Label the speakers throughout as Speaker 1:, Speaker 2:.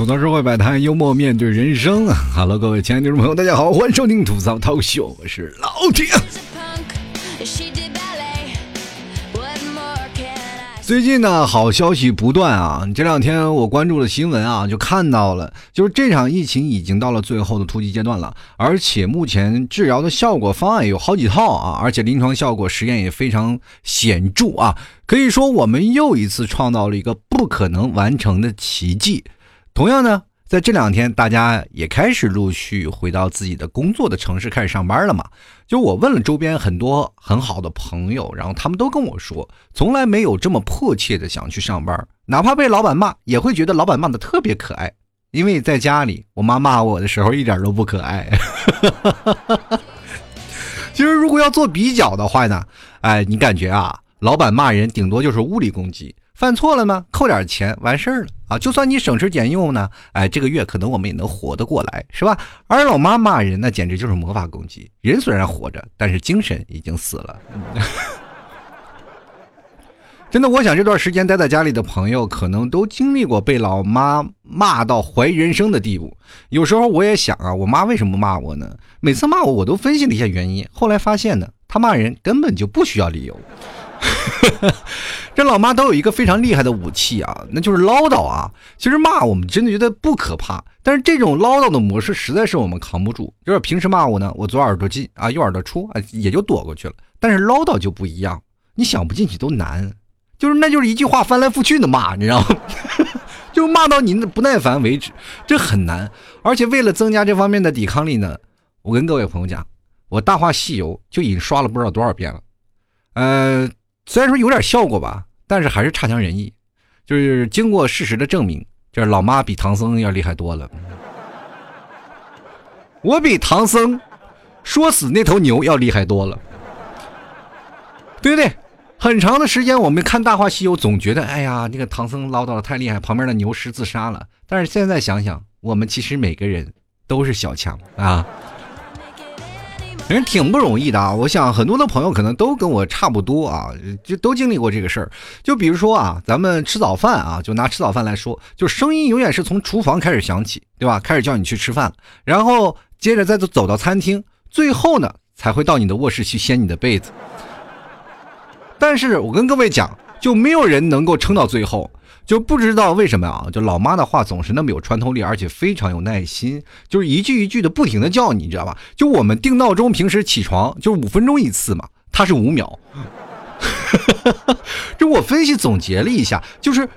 Speaker 1: 吐槽社会百态，幽默面对人生。Hello，各位亲爱的听众朋友，大家好，欢迎收听吐槽涛秀，我是老铁。最近呢，好消息不断啊！这两天我关注的新闻啊，就看到了，就是这场疫情已经到了最后的突击阶段了，而且目前治疗的效果方案有好几套啊，而且临床效果实验也非常显著啊，可以说我们又一次创造了一个不可能完成的奇迹。同样呢。在这两天，大家也开始陆续回到自己的工作的城市，开始上班了嘛？就我问了周边很多很好的朋友，然后他们都跟我说，从来没有这么迫切的想去上班，哪怕被老板骂，也会觉得老板骂的特别可爱。因为在家里，我妈骂我的时候一点都不可爱。其实，如果要做比较的话呢，哎，你感觉啊，老板骂人顶多就是物理攻击。犯错了吗？扣点钱完事儿了啊！就算你省吃俭用呢，哎，这个月可能我们也能活得过来，是吧？而老妈骂人，那简直就是魔法攻击。人虽然活着，但是精神已经死了。真的，我想这段时间待在家里的朋友，可能都经历过被老妈骂到怀疑人生的地步。有时候我也想啊，我妈为什么骂我呢？每次骂我，我都分析了一下原因，后来发现呢，她骂人根本就不需要理由。这老妈都有一个非常厉害的武器啊，那就是唠叨啊。其实骂我们真的觉得不可怕，但是这种唠叨的模式实在是我们扛不住。就是平时骂我呢，我左耳朵进啊，右耳朵出啊，也就躲过去了。但是唠叨就不一样，你想不进去都难。就是那就是一句话翻来覆去的骂，你知道吗？就骂到你不耐烦为止，这很难。而且为了增加这方面的抵抗力呢，我跟各位朋友讲，我《大话西游》就已经刷了不知道多少遍了，呃。虽然说有点效果吧，但是还是差强人意。就是经过事实的证明，就是老妈比唐僧要厉害多了。我比唐僧说死那头牛要厉害多了。对不对，很长的时间我们看《大话西游》，总觉得哎呀，那个唐僧唠叨的太厉害，旁边的牛师自杀了。但是现在想想，我们其实每个人都是小强啊。人挺不容易的啊！我想很多的朋友可能都跟我差不多啊，就都经历过这个事儿。就比如说啊，咱们吃早饭啊，就拿吃早饭来说，就声音永远是从厨房开始响起，对吧？开始叫你去吃饭，然后接着再走走到餐厅，最后呢才会到你的卧室去掀你的被子。但是我跟各位讲，就没有人能够撑到最后。就不知道为什么啊，就老妈的话总是那么有穿透力，而且非常有耐心，就是一句一句的不停的叫你，你知道吧？就我们定闹钟，平时起床就是五分钟一次嘛，他是五秒。就我分析总结了一下，就是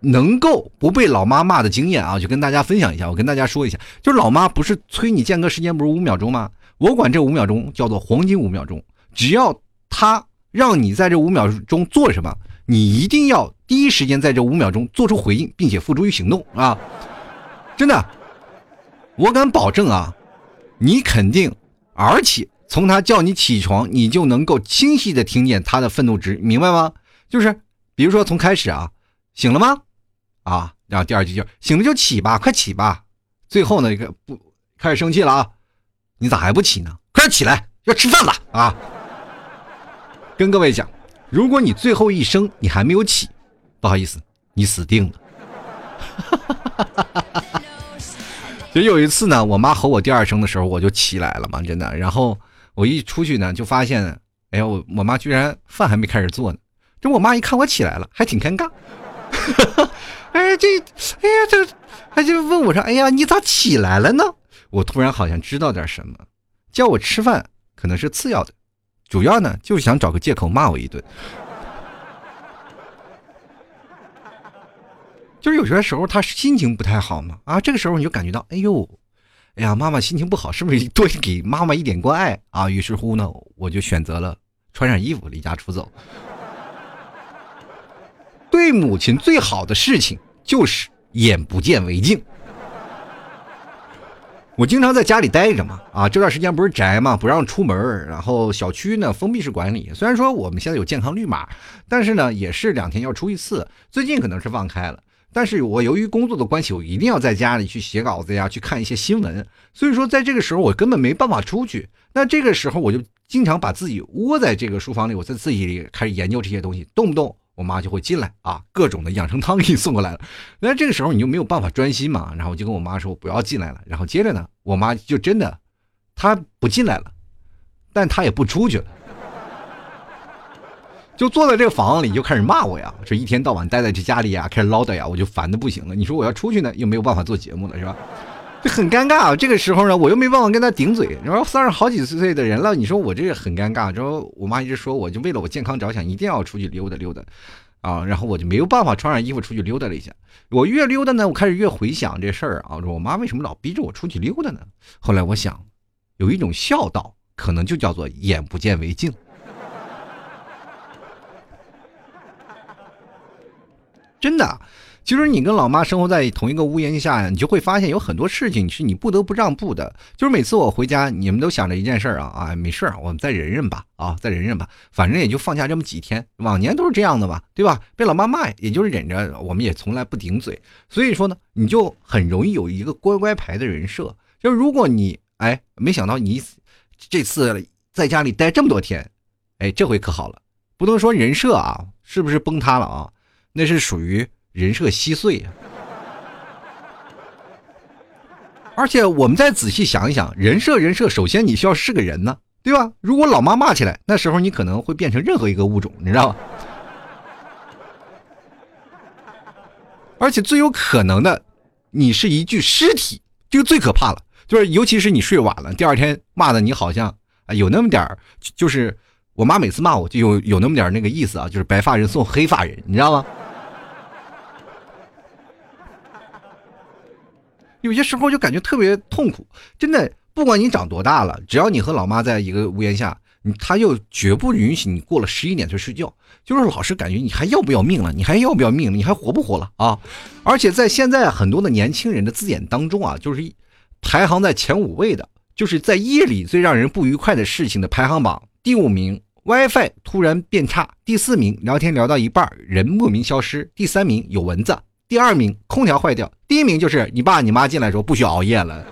Speaker 1: 能够不被老妈骂的经验啊，就跟大家分享一下。我跟大家说一下，就老妈不是催你间隔时间不是五秒钟吗？我管这五秒钟叫做黄金五秒钟，只要他让你在这五秒钟做什么。你一定要第一时间在这五秒钟做出回应，并且付诸于行动啊！真的，我敢保证啊，你肯定，而且从他叫你起床，你就能够清晰的听见他的愤怒值，明白吗？就是，比如说从开始啊，醒了吗？啊，然后第二句就醒了就起吧，快起吧。最后呢，一个不开始生气了啊，你咋还不起呢？快起来，要吃饭了啊！跟各位讲。如果你最后一声你还没有起，不好意思，你死定了。就有一次呢，我妈吼我第二声的时候，我就起来了嘛，真的。然后我一出去呢，就发现，哎呀，我我妈居然饭还没开始做呢。这我妈一看我起来了，还挺尴尬。哎，这，哎呀，这，她就问我说：“哎呀，你咋起来了呢？”我突然好像知道点什么，叫我吃饭可能是次要的。主要呢，就是想找个借口骂我一顿。就是有些时候他心情不太好嘛，啊，这个时候你就感觉到，哎呦，哎呀，妈妈心情不好，是不是多给妈妈一点关爱啊？于是乎呢，我就选择了穿上衣服离家出走。对母亲最好的事情就是眼不见为净。我经常在家里待着嘛，啊，这段时间不是宅嘛，不让出门然后小区呢封闭式管理。虽然说我们现在有健康绿码，但是呢也是两天要出一次。最近可能是放开了，但是我由于工作的关系，我一定要在家里去写稿子呀，去看一些新闻。所以说在这个时候我根本没办法出去。那这个时候我就经常把自己窝在这个书房里，我在自己里开始研究这些东西，动不动我妈就会进来啊，各种的养生汤给你送过来了。那这个时候你就没有办法专心嘛，然后我就跟我妈说不要进来了。然后接着呢，我妈就真的，她不进来了，但她也不出去了，就坐在这个房子里就开始骂我呀，说一天到晚待在这家里呀，开始唠叨呀，我就烦的不行了。你说我要出去呢，又没有办法做节目了，是吧？就很尴尬。这个时候呢，我又没办法跟他顶嘴。然后三十好几岁的人了，你说我这个很尴尬。然后我妈一直说，我就为了我健康着想，一定要出去溜达溜达，啊，然后我就没有办法穿上衣服出去溜达了一下。我越溜达呢，我开始越回想这事儿啊，说我妈为什么老逼着我出去溜达呢？后来我想，有一种孝道，可能就叫做眼不见为净。真的。其实你跟老妈生活在同一个屋檐下，你就会发现有很多事情是你不得不让步的。就是每次我回家，你们都想着一件事儿啊啊，没事儿我们再忍忍吧啊，再忍忍吧，反正也就放假这么几天，往年都是这样的吧，对吧？被老妈骂，也就是忍着，我们也从来不顶嘴。所以说呢，你就很容易有一个乖乖牌的人设。就如果你哎，没想到你这次在家里待这么多天，哎，这回可好了，不能说人设啊，是不是崩塌了啊？那是属于。人设稀碎呀，而且我们再仔细想一想，人设人设，首先你需要是个人呢，对吧？如果老妈骂起来，那时候你可能会变成任何一个物种，你知道吧？而且最有可能的，你是一具尸体，这个最可怕了。就是尤其是你睡晚了，第二天骂的你好像啊有那么点儿，就是我妈每次骂我就有有那么点那个意思啊，就是白发人送黑发人，你知道吗？有些时候就感觉特别痛苦，真的，不管你长多大了，只要你和老妈在一个屋檐下，你他又绝不允许你过了十一点就睡觉，就是老是感觉你还要不要命了，你还要不要命了，你还活不活了啊？而且在现在很多的年轻人的字眼当中啊，就是排行在前五位的，就是在夜里最让人不愉快的事情的排行榜，第五名 WiFi 突然变差，第四名聊天聊到一半人莫名消失，第三名有蚊子。第二名空调坏掉，第一名就是你爸你妈进来说不许熬夜了。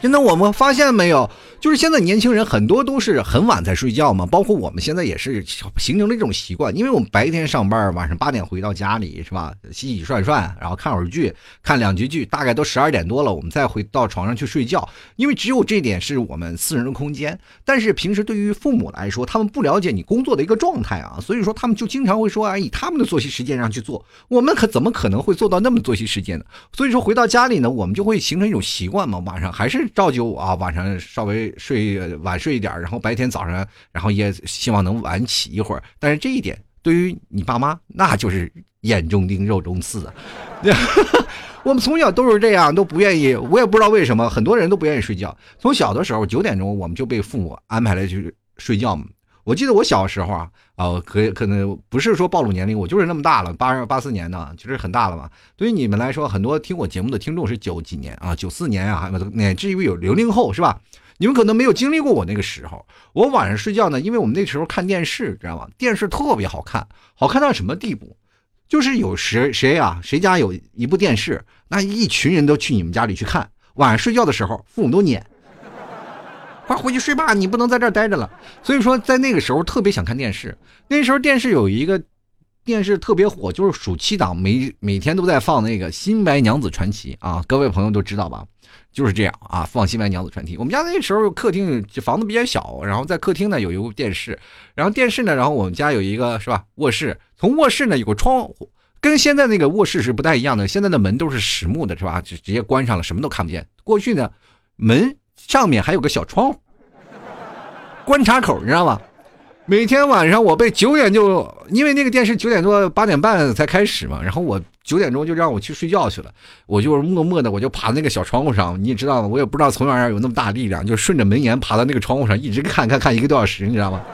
Speaker 1: 真的，我们发现没有？就是现在年轻人很多都是很晚才睡觉嘛，包括我们现在也是形成了一种习惯，因为我们白天上班，晚上八点回到家里是吧？洗洗涮涮，然后看会儿剧，看两集剧，大概都十二点多了，我们再回到床上去睡觉。因为只有这点是我们私人的空间。但是平时对于父母来说，他们不了解你工作的一个状态啊，所以说他们就经常会说，哎，以他们的作息时间上去做，我们可怎么可能会做到那么作息时间呢？所以说回到家里呢，我们就会形成一种习惯嘛，晚上还是照旧啊，晚上稍微。睡晚睡一点，然后白天早上，然后也希望能晚起一会儿。但是这一点对于你爸妈，那就是眼中钉、肉中刺啊！我们从小都是这样，都不愿意。我也不知道为什么，很多人都不愿意睡觉。从小的时候九点钟，我们就被父母安排了去睡觉嘛。我记得我小时候啊，啊，可可能不是说暴露年龄，我就是那么大了，八八四年的，其实很大了嘛。对于你们来说，很多听我节目的听众是九几年啊，九四年啊，乃至于有零零后，是吧？你们可能没有经历过我那个时候。我晚上睡觉呢，因为我们那时候看电视，知道吗？电视特别好看，好看到什么地步？就是有谁谁啊，谁家有一部电视，那一群人都去你们家里去看。晚上睡觉的时候，父母都撵。快回去睡吧，你不能在这儿待着了。所以说，在那个时候特别想看电视。那时候电视有一个电视特别火，就是暑期档，每每天都在放那个《新白娘子传奇》啊，各位朋友都知道吧？就是这样啊，放《新白娘子传奇》。我们家那时候客厅房子比较小，然后在客厅呢有一部电视，然后电视呢，然后我们家有一个是吧卧室，从卧室呢有个窗户，跟现在那个卧室是不太一样的。现在的门都是实木的，是吧？就直接关上了，什么都看不见。过去呢，门。上面还有个小窗户，观察口，你知道吗？每天晚上我被九点就，因为那个电视九点多八点半才开始嘛，然后我九点钟就让我去睡觉去了，我就是默默的我就爬那个小窗户上，你也知道吗？我也不知道从哪儿有那么大力量，就顺着门檐爬到那个窗户上，一直看看看一个多小时，你知道吗？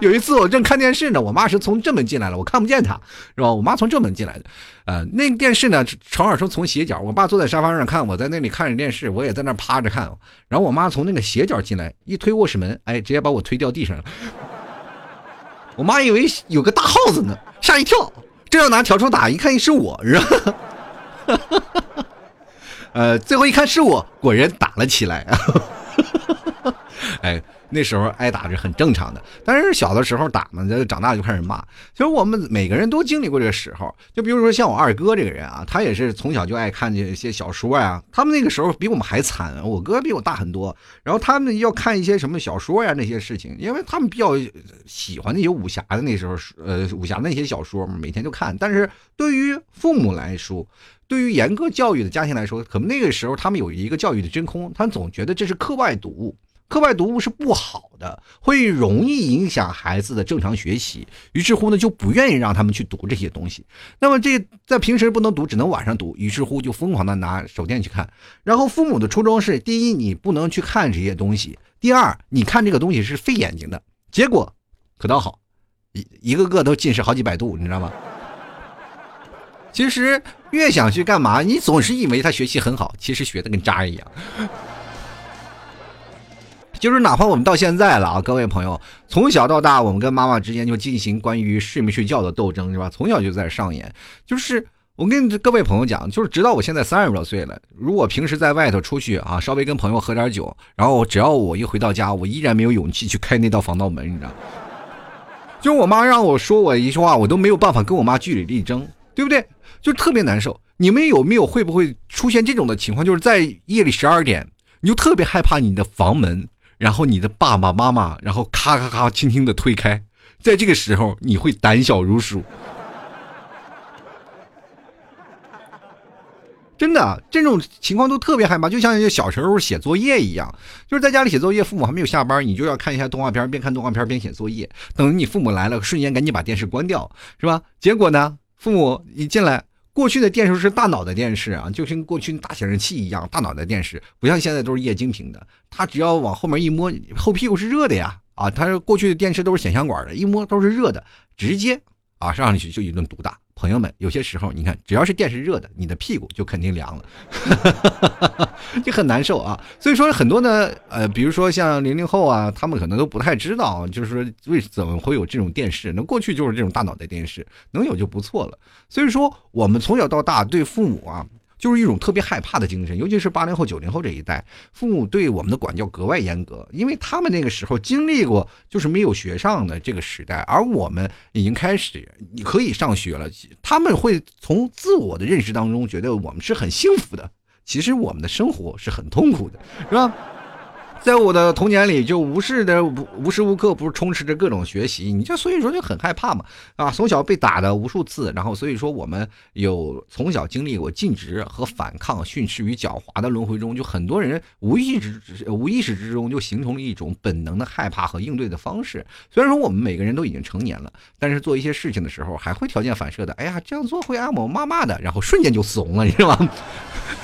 Speaker 1: 有一次我正看电视呢，我妈是从正门进来了，我看不见她，是吧？我妈从正门进来的，呃，那个电视呢，正好说从斜角，我爸坐在沙发上看，我在那里看着电视，我也在那趴着看，然后我妈从那个斜角进来，一推卧室门，哎，直接把我推掉地上了。我妈以为有个大耗子呢，吓一跳，正要拿笤帚打，一看是我，是吧？呃，最后一看是我，果然打了起来。哎。那时候挨打是很正常的。但是小的时候打嘛，长大就开始骂。其实我们每个人都经历过这个时候。就比如说像我二哥这个人啊，他也是从小就爱看这些小说呀。他们那个时候比我们还惨，我哥比我大很多。然后他们要看一些什么小说呀那些事情，因为他们比较喜欢那些武侠的那时候，呃，武侠那些小说嘛，每天就看。但是对于父母来说，对于严格教育的家庭来说，可能那个时候他们有一个教育的真空，他们总觉得这是课外读物，课外读物是不好的，会容易影响孩子的正常学习。于是乎呢，就不愿意让他们去读这些东西。那么这在平时不能读，只能晚上读。于是乎就疯狂的拿手电去看。然后父母的初衷是：第一，你不能去看这些东西；第二，你看这个东西是费眼睛的。结果可倒好，一一个个都近视好几百度，你知道吗？其实越想去干嘛，你总是以为他学习很好，其实学的跟渣一样。就是哪怕我们到现在了啊，各位朋友，从小到大，我们跟妈妈之间就进行关于睡没睡觉的斗争，是吧？从小就在上演。就是我跟各位朋友讲，就是直到我现在三十多岁了，如果平时在外头出去啊，稍微跟朋友喝点酒，然后只要我一回到家，我依然没有勇气去开那道防盗门，你知道吗？就我妈让我说我一句话，我都没有办法跟我妈据理力争，对不对？就特别难受。你们有没有会不会出现这种的情况？就是在夜里十二点，你就特别害怕你的房门。然后你的爸爸妈妈，然后咔咔咔轻轻的推开，在这个时候你会胆小如鼠。真的，这种情况都特别害怕，就像小时候写作业一样，就是在家里写作业，父母还没有下班，你就要看一下动画片，边看动画片边写作业，等你父母来了，瞬间赶紧把电视关掉，是吧？结果呢，父母一进来。过去的电视是大脑的电视啊，就跟过去大显示器一样，大脑的电视不像现在都是液晶屏的，它只要往后面一摸，后屁股是热的呀啊！它过去的电视都是显像管的，一摸都是热的，直接啊上去就一顿毒打。朋友们，有些时候你看，只要是电视热的，你的屁股就肯定凉了，就很难受啊。所以说很多呢，呃，比如说像零零后啊，他们可能都不太知道，就是说为怎么会有这种电视？那过去就是这种大脑袋电视，能有就不错了。所以说，我们从小到大对父母啊。就是一种特别害怕的精神，尤其是八零后、九零后这一代，父母对我们的管教格外严格，因为他们那个时候经历过就是没有学上的这个时代，而我们已经开始你可以上学了，他们会从自我的认识当中觉得我们是很幸福的，其实我们的生活是很痛苦的，是吧？在我的童年里，就无视的无无时无刻不是充斥着各种学习，你就所以说就很害怕嘛啊！从小被打的无数次，然后所以说我们有从小经历过尽职和反抗、训斥与狡猾的轮回中，就很多人无意识无意识之中就形成了一种本能的害怕和应对的方式。虽然说我们每个人都已经成年了，但是做一些事情的时候还会条件反射的，哎呀这样做会挨我妈骂的，然后瞬间就怂了，你知道吗？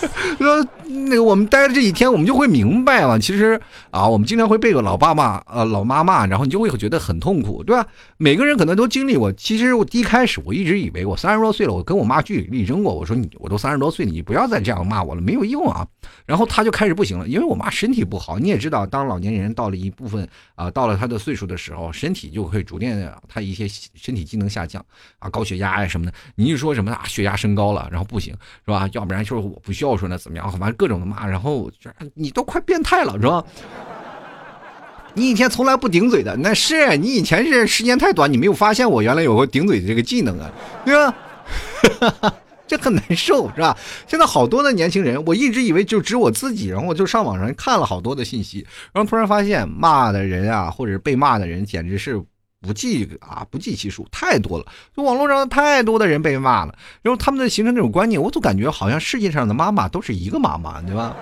Speaker 1: 说那个我们待了这几天，我们就会明白了，其实。啊，我们经常会被个老爸骂，呃，老妈骂，然后你就会觉得很痛苦，对吧？每个人可能都经历过。其实我一开始我一直以为我三十多岁了，我跟我妈据理力争过，我说你我都三十多岁了，你不要再这样骂我了，没有用啊。然后他就开始不行了，因为我妈身体不好，你也知道，当老年人到了一部分啊，到了他的岁数的时候，身体就会逐渐他一些身体机能下降啊，高血压呀什么的。你一说什么啊，血压升高了，然后不行是吧？要不然就是我不孝顺了怎么样？反正各种的骂，然后你都快变态了是吧？你以前从来不顶嘴的，那是你以前是时间太短，你没有发现我原来有个顶嘴的这个技能啊，对吧？这很难受，是吧？现在好多的年轻人，我一直以为就只我自己，然后我就上网上看了好多的信息，然后突然发现骂的人啊，或者是被骂的人，简直是不计啊，不计其数，太多了。就网络上太多的人被骂了，然后他们的形成这种观念，我总感觉好像世界上的妈妈都是一个妈妈，对吧？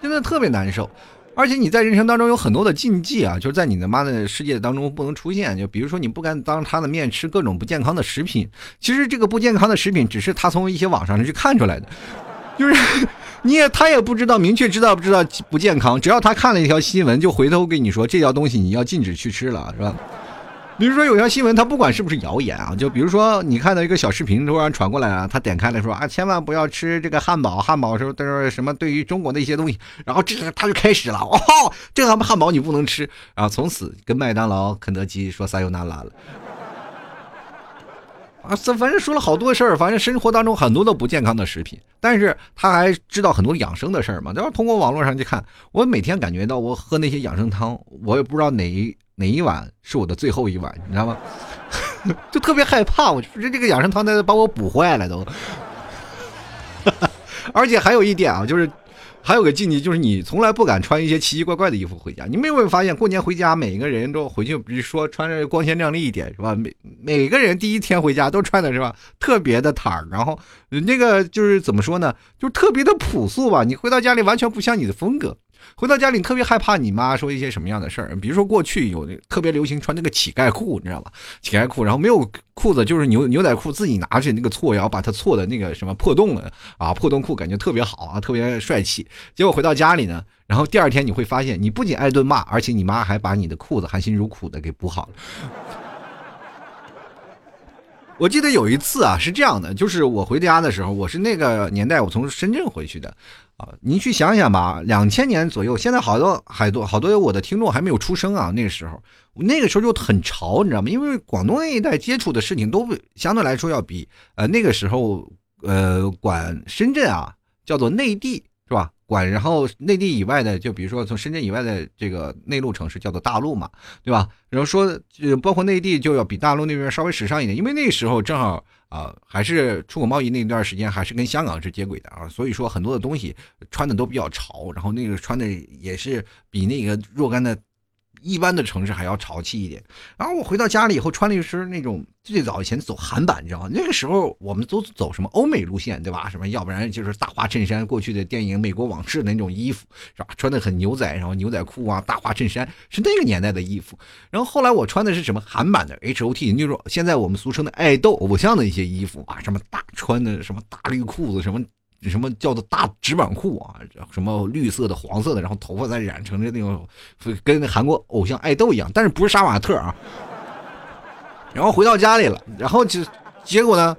Speaker 1: 真的特别难受。而且你在人生当中有很多的禁忌啊，就是在你的妈的世界当中不能出现。就比如说，你不敢当她的面吃各种不健康的食品。其实这个不健康的食品只是他从一些网上去看出来的，就是 你也他也不知道明确知道不知道不健康，只要他看了一条新闻，就回头跟你说这条东西你要禁止去吃了，是吧？比如说有条新闻，它不管是不是谣言啊，就比如说你看到一个小视频突然传过来啊，他点开了说啊，千万不要吃这个汉堡，汉堡说都是什么对于中国的一些东西，然后这他就开始了，哦，这个汉堡你不能吃，然后从此跟麦当劳、肯德基说撒由那拉了。啊，这反正说了好多事儿，反正生活当中很多的不健康的食品，但是他还知道很多养生的事儿嘛。就是通过网络上去看，我每天感觉到我喝那些养生汤，我也不知道哪一哪一碗是我的最后一碗，你知道吗？就特别害怕，我觉得这个养生汤在把我补坏了都。而且还有一点啊，就是。还有个禁忌，就是你从来不敢穿一些奇奇怪怪的衣服回家。你们有没有发现，过年回家，每个人都回去，比如说穿着光鲜亮丽一点，是吧？每每个人第一天回家都穿的是吧，特别的坦儿，然后那个就是怎么说呢，就特别的朴素吧。你回到家里完全不像你的风格。回到家里特别害怕你妈说一些什么样的事儿，比如说过去有特别流行穿那个乞丐裤，你知道吧？乞丐裤，然后没有裤子，就是牛牛仔裤，自己拿着那个搓，然后把它搓的那个什么破洞了啊，破洞裤感觉特别好啊，特别帅气。结果回到家里呢，然后第二天你会发现，你不仅挨顿骂，而且你妈还把你的裤子含辛茹苦的给补好了。我记得有一次啊，是这样的，就是我回家的时候，我是那个年代，我从深圳回去的。啊，您去想想吧，两千年左右，现在好多好多好多我的听众还没有出生啊。那个时候，那个时候就很潮，你知道吗？因为广东那一带接触的事情都相对来说要比呃那个时候呃管深圳啊叫做内地是吧？管然后内地以外的，就比如说从深圳以外的这个内陆城市叫做大陆嘛，对吧？然后说包括内地就要比大陆那边稍微时尚一点，因为那时候正好。啊，还是出口贸易那段时间，还是跟香港是接轨的啊，所以说很多的东西穿的都比较潮，然后那个穿的也是比那个若干的。一般的城市还要潮气一点，然后我回到家里以后穿了一身那种最早以前走韩版，你知道吗？那个时候我们都走什么欧美路线，对吧？什么要不然就是大花衬衫，过去的电影《美国往事》那种衣服，是吧？穿的很牛仔，然后牛仔裤啊，大花衬衫是那个年代的衣服。然后后来我穿的是什么韩版的 H O T，就是现在我们俗称的爱豆偶像的一些衣服啊，什么大穿的什么大绿裤子什么。什么叫做大纸板裤啊？什么绿色的、黄色的，然后头发再染成的那种，跟韩国偶像爱豆一样，但是不是杀马特啊？然后回到家里了，然后就结果呢？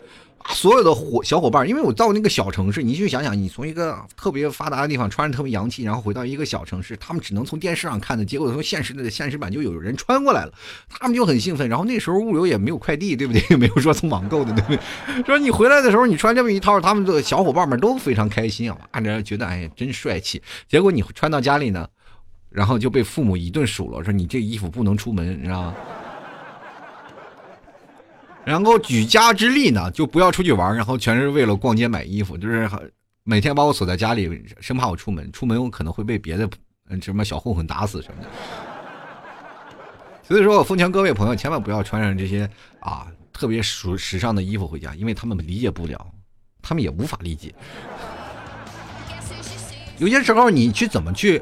Speaker 1: 所有的伙小伙伴，因为我到那个小城市，你去想想，你从一个特别发达的地方穿着特别洋气，然后回到一个小城市，他们只能从电视上看的，结果从现实的现实版就有人穿过来了，他们就很兴奋。然后那时候物流也没有快递，对不对？也没有说从网购的，对不对？说你回来的时候，你穿这么一套，他们的小伙伴们都非常开心啊，按着觉得哎呀真帅气。结果你穿到家里呢，然后就被父母一顿数落，说你这衣服不能出门，你知道吗？然后举家之力呢，就不要出去玩，然后全是为了逛街买衣服，就是每天把我锁在家里，生怕我出门，出门我可能会被别的什么小混混打死什么的。所以说我奉劝各位朋友，千万不要穿上这些啊特别时时尚的衣服回家，因为他们理解不了，他们也无法理解。有些时候你去怎么去？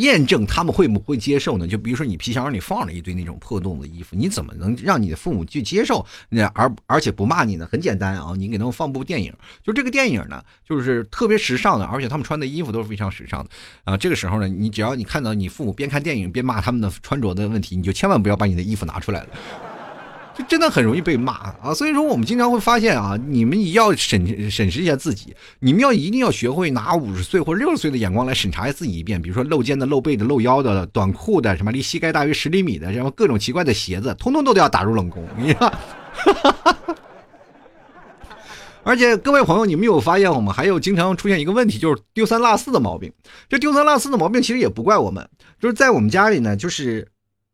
Speaker 1: 验证他们会不会接受呢？就比如说你皮箱里放了一堆那种破洞的衣服，你怎么能让你的父母去接受？那而而且不骂你呢？很简单啊，你给他们放部电影，就这个电影呢，就是特别时尚的，而且他们穿的衣服都是非常时尚的啊。这个时候呢，你只要你看到你父母边看电影边骂他们的穿着的问题，你就千万不要把你的衣服拿出来了。真的很容易被骂啊，所以说我们经常会发现啊，你们要审审视一下自己，你们要一定要学会拿五十岁或者六十岁的眼光来审查自己一遍，比如说露肩的、露背的、露腰的、短裤的，什么离膝盖大约十厘米的，然后各种奇怪的鞋子，通通都得要打入冷宫。你看，而且各位朋友，你们有发现我们还有经常出现一个问题，就是丢三落四的毛病。这丢三落四的毛病其实也不怪我们，就是在我们家里呢，就是。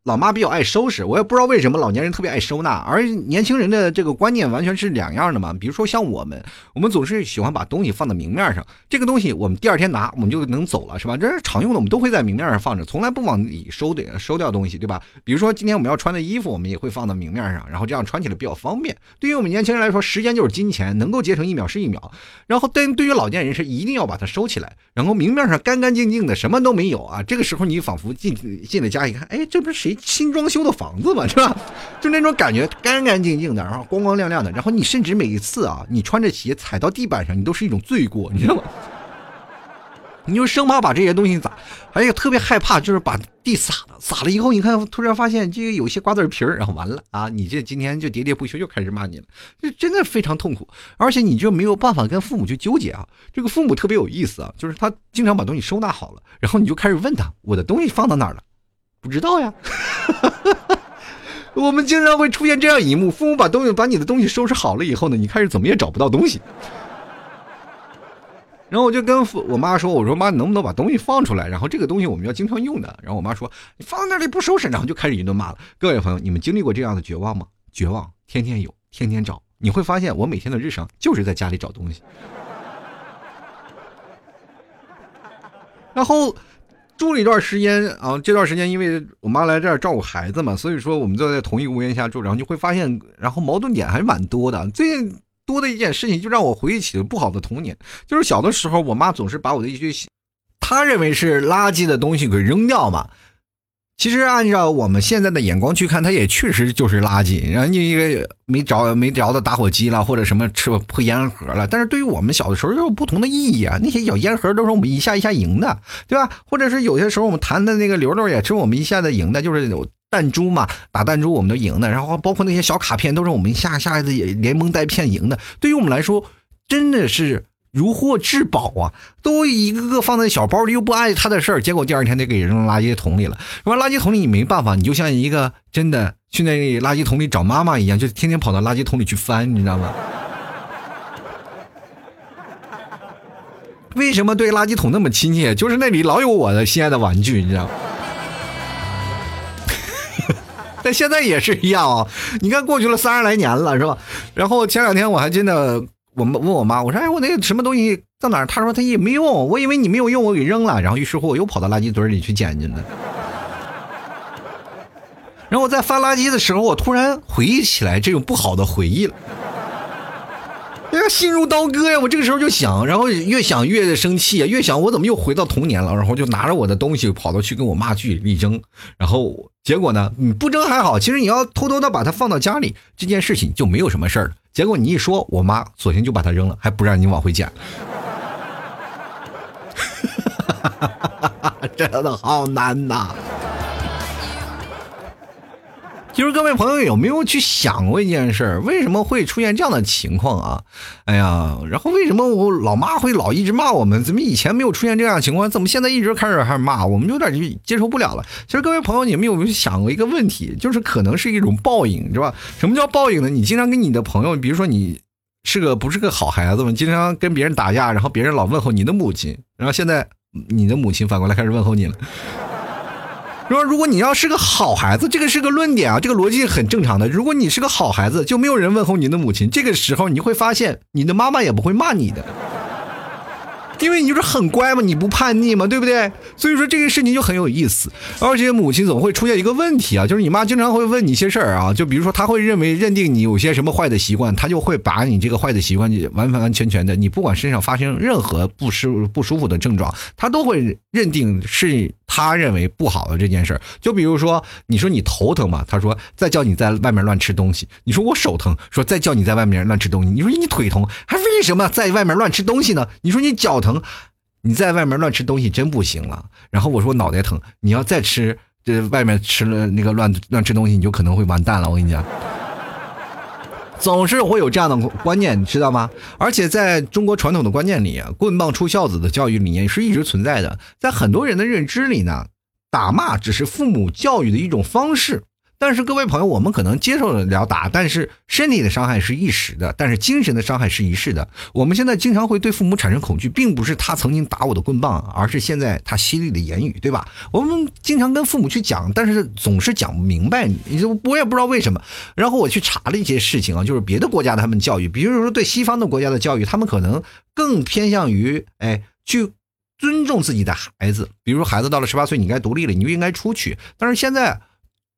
Speaker 1: 老妈比较爱收拾，我也不知道为什么老年人特别爱收纳，而年轻人的这个观念完全是两样的嘛。比如说像我们，我们总是喜欢把东西放在明面上，这个东西我们第二天拿我们就能走了，是吧？这是常用的，我们都会在明面上放着，从来不往里收的收掉东西，对吧？比如说今天我们要穿的衣服，我们也会放到明面上，然后这样穿起来比较方便。对于我们年轻人来说，时间就是金钱，能够节省一秒是一秒。然后但对于老年人是一定要把它收起来，然后明面上干干净净的，什么都没有啊。这个时候你仿佛进进了家一看，哎，这不是谁？新装修的房子嘛，是吧？就那种感觉，干干净净的，然后光光亮亮的。然后你甚至每一次啊，你穿着鞋踩到地板上，你都是一种罪过，你知道吗？你就生怕把这些东西砸，还有特别害怕，就是把地撒了，撒了以后，你看突然发现这个有些瓜子皮儿，然后完了啊，你这今天就喋喋不休，又开始骂你了，这真的非常痛苦，而且你就没有办法跟父母去纠结啊。这个父母特别有意思啊，就是他经常把东西收纳好了，然后你就开始问他，我的东西放到哪儿了？不知道呀，我们经常会出现这样一幕：父母把东西把你的东西收拾好了以后呢，你开始怎么也找不到东西。然后我就跟我妈说：“我说妈，你能不能把东西放出来？然后这个东西我们要经常用的。”然后我妈说：“你放在那里不收拾。”然后就开始一顿骂了。各位朋友，你们经历过这样的绝望吗？绝望，天天有，天天找。你会发现，我每天的日常就是在家里找东西。然后住了一段时间啊，这段时间因为我妈来这儿照顾孩子嘛，所以说我们就在同一个屋檐下住，然后就会发现，然后矛盾点还是蛮多的。最多的一件事情，就让我回忆起了不好的童年，就是小的时候，我妈总是把我的一些她认为是垃圾的东西给扔掉嘛。其实按照我们现在的眼光去看，它也确实就是垃圾。然后你一个没着没着的打火机了，或者什么吃破烟盒了。但是对于我们小的时候，就有不同的意义啊。那些小烟盒都是我们一下一下赢的，对吧？或者是有些时候我们弹的那个流流也是我们一下子赢的，就是弹珠嘛，打弹珠我们都赢的。然后包括那些小卡片，都是我们一下一下子也连蒙带骗赢的。对于我们来说，真的是。如获至宝啊！都一个个放在小包里，又不碍他的事儿，结果第二天得给扔垃圾桶里了。说垃圾桶里你没办法，你就像一个真的去那垃圾桶里找妈妈一样，就天天跑到垃圾桶里去翻，你知道吗？为什么对垃圾桶那么亲切？就是那里老有我的心爱的玩具，你知道吗？但现在也是一样啊！你看过去了三十来年了，是吧？然后前两天我还真的。我们问我妈，我说：“哎，我那个什么东西在哪儿？”她说：“她也没用，我以为你没有用，我给扔了。”然后于是乎我又跑到垃圾堆里去捡去了。然后我在翻垃圾的时候，我突然回忆起来这种不好的回忆了。哎呀，心如刀割呀！我这个时候就想，然后越想越生气啊，越想我怎么又回到童年了？然后就拿着我的东西跑到去跟我妈据理力争。然后结果呢，你不争还好，其实你要偷偷的把它放到家里，这件事情就没有什么事儿了。结果你一说，我妈索性就把它扔了，还不让你往回捡。真的好难呐！其实各位朋友有没有去想过一件事儿？为什么会出现这样的情况啊？哎呀，然后为什么我老妈会老一直骂我们？怎么以前没有出现这样的情况？怎么现在一直开始还骂？我们有点就接受不了了。其实各位朋友，你们有没有想过一个问题？就是可能是一种报应，是吧？什么叫报应呢？你经常跟你的朋友，比如说你是个不是个好孩子嘛，经常跟别人打架，然后别人老问候你的母亲，然后现在你的母亲反过来开始问候你了。说如果你要是个好孩子，这个是个论点啊，这个逻辑很正常的。如果你是个好孩子，就没有人问候你的母亲，这个时候你会发现，你的妈妈也不会骂你的。因为你就是很乖嘛，你不叛逆嘛，对不对？所以说这个事情就很有意思。而且母亲总会出现一个问题啊，就是你妈经常会问你一些事儿啊，就比如说她会认为认定你有些什么坏的习惯，她就会把你这个坏的习惯完完全全的，你不管身上发生任何不舒不舒服的症状，她都会认定是他认为不好的这件事儿。就比如说你说你头疼嘛，他说再叫你在外面乱吃东西。你说我手疼，说再叫你在外面乱吃东西。你说你腿疼，还为什么在外面乱吃东西呢？你说你脚。疼，你在外面乱吃东西真不行了。然后我说脑袋疼，你要再吃这外面吃了那个乱乱吃东西，你就可能会完蛋了。我跟你讲，总是会有这样的观念，你知道吗？而且在中国传统的观念里，棍棒出孝子的教育理念是一直存在的。在很多人的认知里呢，打骂只是父母教育的一种方式。但是各位朋友，我们可能接受得了打，但是身体的伤害是一时的，但是精神的伤害是一世的。我们现在经常会对父母产生恐惧，并不是他曾经打我的棍棒，而是现在他犀利的言语，对吧？我们经常跟父母去讲，但是总是讲不明白，你就我也不知道为什么。然后我去查了一些事情啊，就是别的国家他们教育，比如说对西方的国家的教育，他们可能更偏向于哎去尊重自己的孩子，比如孩子到了十八岁，你该独立了，你就应该出去。但是现在。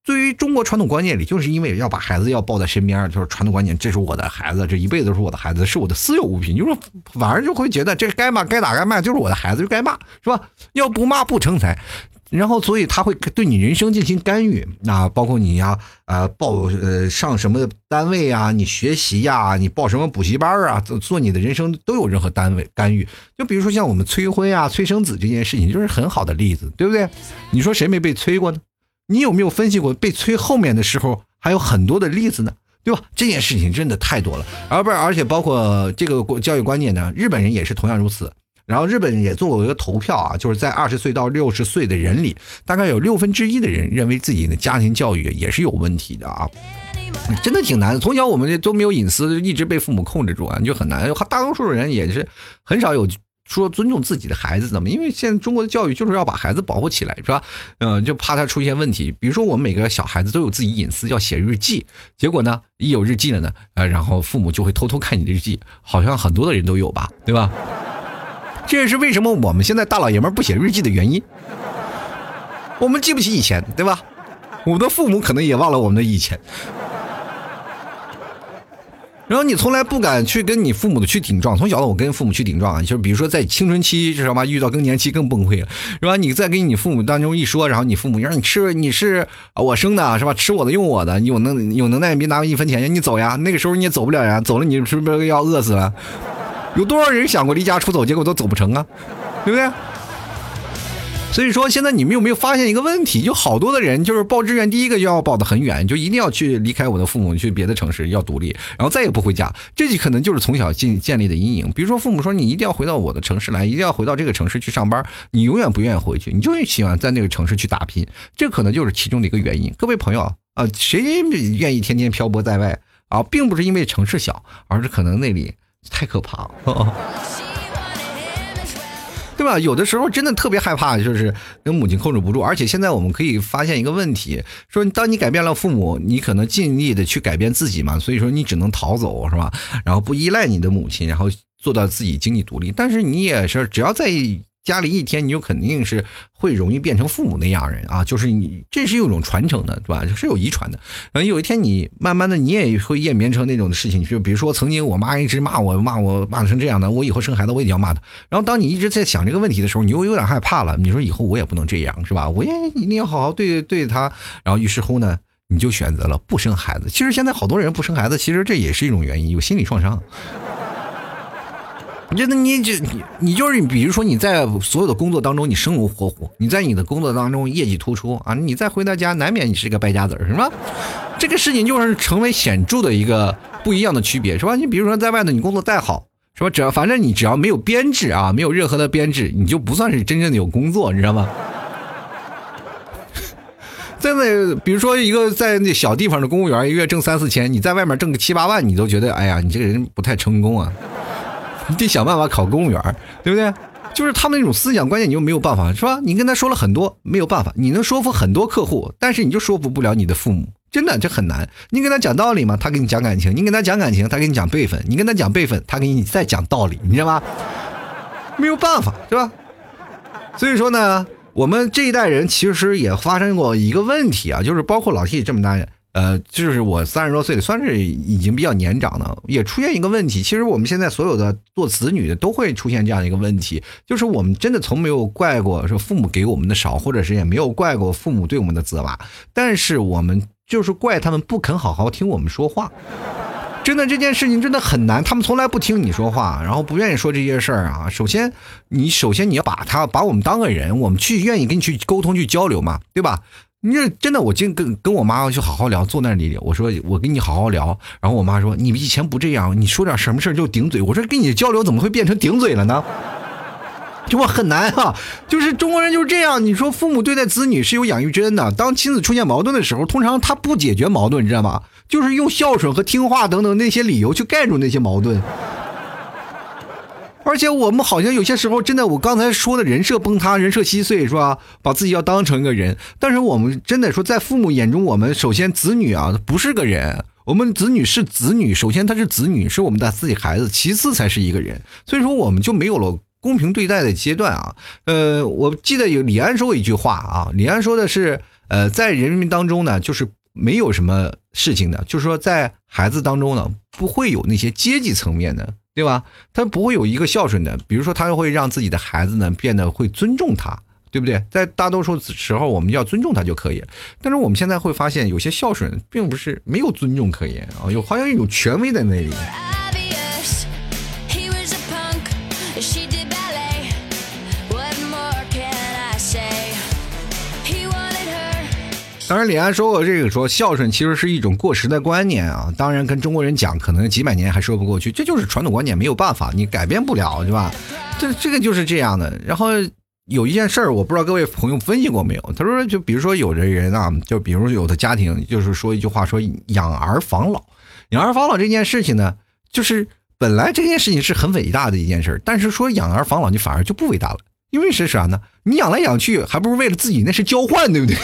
Speaker 1: 对于中国传统观念里，就是因为要把孩子要抱在身边，就是传统观念，这是我的孩子，这一辈子都是我的孩子，是我的私有物品。就是反而就会觉得这该骂该打该骂，就是我的孩子就该骂，是吧？要不骂不成才。然后所以他会对你人生进行干预，那包括你呀，呃，报呃上什么单位啊，你学习呀，你报什么补习班啊，做做你的人生都有任何单位干预。就比如说像我们催婚啊、催生子这件事情，就是很好的例子，对不对？你说谁没被催过呢？你有没有分析过被催后面的时候还有很多的例子呢？对吧？这件事情真的太多了，而不是而且包括这个教育观念呢，日本人也是同样如此。然后日本人也做过一个投票啊，就是在二十岁到六十岁的人里，大概有六分之一的人认为自己的家庭教育也是有问题的啊。真的挺难的，从小我们这都没有隐私，一直被父母控制住啊，就很难。大多数人也是很少有说尊重自己的孩子怎么，因为现在中国的教育就是要把孩子保护起来，是吧？嗯，就怕他出现问题。比如说，我们每个小孩子都有自己隐私，要写日记。结果呢，一有日记了呢，呃，然后父母就会偷偷看你的日记，好像很多的人都有吧，对吧？这也是为什么我们现在大老爷们不写日记的原因。我们记不起以前，对吧？我们的父母可能也忘了我们的以前。然后你从来不敢去跟你父母的去顶撞，从小的我跟父母去顶撞啊，就是比如说在青春期知道吗？遇到更年期更崩溃了，是吧？你再跟你父母当中一说，然后你父母让你吃，你是我生的，是吧？吃我的用我的，你有能有能耐别拿我一分钱，你走呀！那个时候你也走不了呀，走了你是不是要饿死了？有多少人想过离家出走，结果都走不成啊？对不对？所以说，现在你们有没有发现一个问题？就好多的人就是报志愿，第一个就要报的很远，就一定要去离开我的父母，去别的城市要独立，然后再也不回家。这就可能就是从小建建立的阴影。比如说，父母说你一定要回到我的城市来，一定要回到这个城市去上班，你永远不愿意回去，你就喜欢在那个城市去打拼。这可能就是其中的一个原因。各位朋友啊，谁愿意天天漂泊在外啊？并不是因为城市小，而是可能那里太可怕了。啊？有的时候真的特别害怕，就是跟母亲控制不住。而且现在我们可以发现一个问题：说当你改变了父母，你可能尽力的去改变自己嘛，所以说你只能逃走，是吧？然后不依赖你的母亲，然后做到自己经济独立。但是你也是，只要在。家里一天，你就肯定是会容易变成父母那样人啊，就是你这是有种传承的，对吧？是有遗传的。然后有一天你慢慢的，你也会演变成那种的事情，就比如说曾经我妈一直骂我，骂我骂成这样的，我以后生孩子我也要骂他。然后当你一直在想这个问题的时候，你又有点害怕了。你说以后我也不能这样，是吧？我也一定要好好对对他。然后于是乎呢，你就选择了不生孩子。其实现在好多人不生孩子，其实这也是一种原因，有心理创伤。你觉得你就你你就是比如说你在所有的工作当中你生龙活虎，你在你的工作当中业绩突出啊，你再回到家难免你是个败家子儿，是吧？这个事情就是成为显著的一个不一样的区别，是吧？你比如说在外头你工作再好，是吧？只要反正你只要没有编制啊，没有任何的编制，你就不算是真正的有工作，你知道吗？在那比如说一个在那小地方的公务员，一月挣三四千，你在外面挣个七八万，你都觉得哎呀，你这个人不太成功啊。你得想办法考公务员，对不对？就是他们那种思想观念，你又没有办法，是吧？你跟他说了很多，没有办法。你能说服很多客户，但是你就说服不了你的父母，真的这很难。你跟他讲道理嘛，他跟你讲感情；你跟他讲感情，他跟你讲辈分；你跟他讲辈分，他给你再讲道理，你知道吗？没有办法，是吧？所以说呢，我们这一代人其实也发生过一个问题啊，就是包括老 T 这么大人。呃，就是我三十多岁，算是已经比较年长的，也出现一个问题。其实我们现在所有的做子女的都会出现这样一个问题，就是我们真的从没有怪过说父母给我们的少，或者是也没有怪过父母对我们的责骂，但是我们就是怪他们不肯好好听我们说话。真的这件事情真的很难，他们从来不听你说话，然后不愿意说这些事儿啊。首先，你首先你要把他把我们当个人，我们去愿意跟你去沟通去交流嘛，对吧？你这真的，我今跟跟我妈去好好聊，坐那里，我说我跟你好好聊，然后我妈说你们以前不这样，你说点什么事就顶嘴，我说跟你交流怎么会变成顶嘴了呢？就我很难啊，就是中国人就是这样。你说父母对待子女是有养育之恩的，当亲子出现矛盾的时候，通常他不解决矛盾，你知道吗？就是用孝顺和听话等等那些理由去盖住那些矛盾。而且我们好像有些时候真的，我刚才说的人设崩塌，人设稀碎，是吧？把自己要当成一个人，但是我们真的说，在父母眼中，我们首先子女啊不是个人，我们子女是子女，首先他是子女，是我们的自己孩子，其次才是一个人。所以说，我们就没有了公平对待的阶段啊。呃，我记得有李安说过一句话啊，李安说的是，呃，在人民当中呢，就是没有什么事情的，就是说在孩子当中呢，不会有那些阶级层面的。对吧？他不会有一个孝顺的，比如说他会让自己的孩子呢变得会尊重他，对不对？在大多数时候，我们要尊重他就可以了。但是我们现在会发现，有些孝顺并不是没有尊重可言啊，有好像有权威在那里。当然，李安说过这个，说孝顺其实是一种过时的观念啊。当然，跟中国人讲，可能几百年还说不过去，这就是传统观念，没有办法，你改变不了，是吧？这这个就是这样的。然后有一件事儿，我不知道各位朋友分析过没有？他说，就比如说有的人啊，就比如有的家庭，就是说一句话，说养儿防老，养儿防老这件事情呢，就是本来这件事情是很伟大的一件事，但是说养儿防老，你反而就不伟大了。因为是啥呢？你养来养去，还不如为了自己，那是交换，对不对？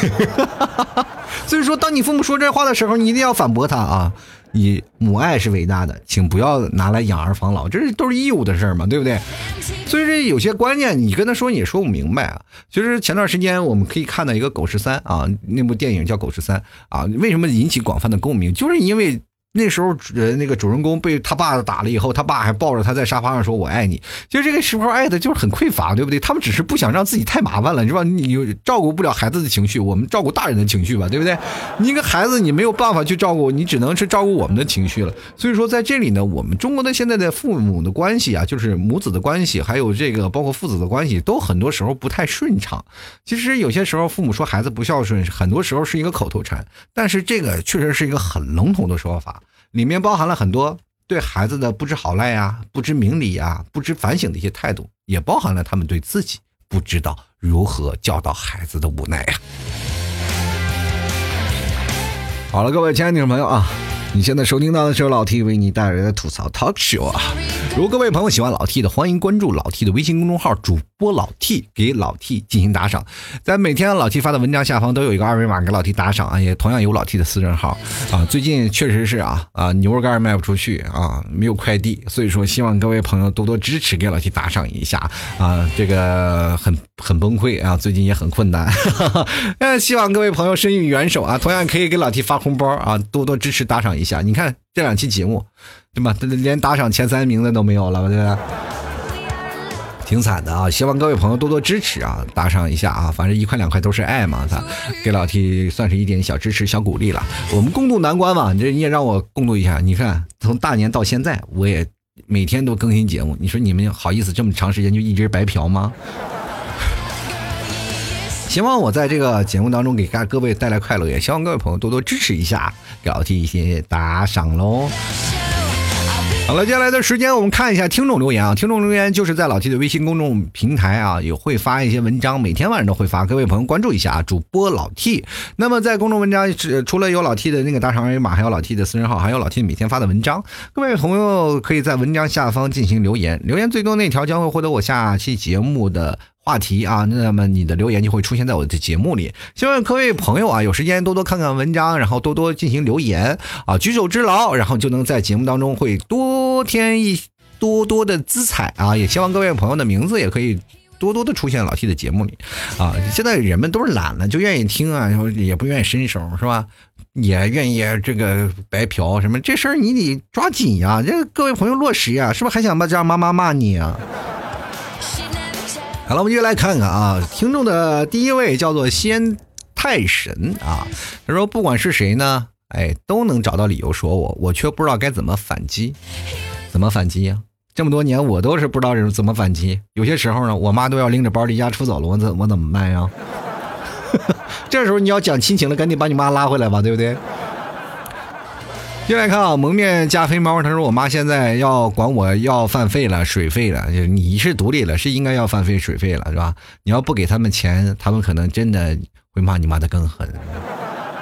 Speaker 1: 所以说，当你父母说这话的时候，你一定要反驳他啊！你母爱是伟大的，请不要拿来养儿防老，这是都是义务的事儿嘛，对不对？所以说，有些观念你跟他说，你也说不明白啊。其实前段时间我们可以看到一个《狗十三》啊，那部电影叫《狗十三》啊，为什么引起广泛的共鸣？就是因为。那时候，呃，那个主人公被他爸打了以后，他爸还抱着他在沙发上说“我爱你”。其实这个时候爱的就是很匮乏，对不对？他们只是不想让自己太麻烦了，是吧？你照顾不了孩子的情绪，我们照顾大人的情绪吧，对不对？你一个孩子，你没有办法去照顾，你只能是照顾我们的情绪了。所以说，在这里呢，我们中国的现在的父母的关系啊，就是母子的关系，还有这个包括父子的关系，都很多时候不太顺畅。其实有些时候，父母说孩子不孝顺，很多时候是一个口头禅，但是这个确实是一个很笼统的说法。里面包含了很多对孩子的不知好赖呀、不知明理呀、不知反省的一些态度，也包含了他们对自己不知道如何教导孩子的无奈呀。好了，各位亲爱的听众朋友啊。你现在收听到的是老 T 为你带来的吐槽 Talk Show 啊！如果各位朋友喜欢老 T 的，欢迎关注老 T 的微信公众号主播老 T，给老 T 进行打赏。在每天老 T 发的文章下方都有一个二维码给老 T 打赏啊，也同样有老 T 的私人号啊。最近确实是啊啊牛肉干卖不出去啊，没有快递，所以说希望各位朋友多多支持，给老 T 打赏一下啊。这个很 很崩溃啊，最近也很困难，嗯，希望各位朋友伸予援手啊，同样可以给老 T 发红包啊，多多支持打赏一。下，你看这两期节目，对吧？连打赏前三名的都没有了，对吧？挺惨的啊！希望各位朋友多多支持啊，打赏一下啊，反正一块两块都是爱嘛，他给老 T 算是一点小支持、小鼓励了。我们共度难关嘛，你这你也让我共度一下。你看，从大年到现在，我也每天都更新节目，你说你们好意思这么长时间就一直白嫖吗？希望我在这个节目当中给各位带来快乐，也希望各位朋友多多支持一下，给老 T 一些打赏喽。好了，接下来的时间我们看一下听众留言啊。听众留言就是在老 T 的微信公众平台啊，也会发一些文章，每天晚上都会发，各位朋友关注一下啊。主播老 T，那么在公众文章是除了有老 T 的那个大长二维码，还有老 T 的私人号，还有老 T 每天发的文章。各位朋友可以在文章下方进行留言，留言最多那条将会获得我下期节目的。话题啊，那么你的留言就会出现在我的节目里。希望各位朋友啊，有时间多多看看文章，然后多多进行留言啊，举手之劳，然后就能在节目当中会多添一多多的姿彩啊。也希望各位朋友的名字也可以多多的出现老 T 的节目里啊。现在人们都是懒了，就愿意听啊，然后也不愿意伸手是吧？也愿意这个白嫖什么这事儿你得抓紧呀。这各位朋友落实呀，是不是还想把让妈妈骂你啊？好了，我们就来看看啊，听众的第一位叫做仙太神啊，他说不管是谁呢，哎，都能找到理由说我，我却不知道该怎么反击，怎么反击呀？这么多年我都是不知道怎么反击，有些时候呢，我妈都要拎着包离家出走了，我怎我怎么办呀？这时候你要讲亲情了，赶紧把你妈拉回来吧，对不对？进来看啊，蒙面加菲猫，他说我妈现在要管我要饭费了、水费了，就你是独立了，是应该要饭费、水费了，是吧？你要不给他们钱，他们可能真的会骂你骂的更狠。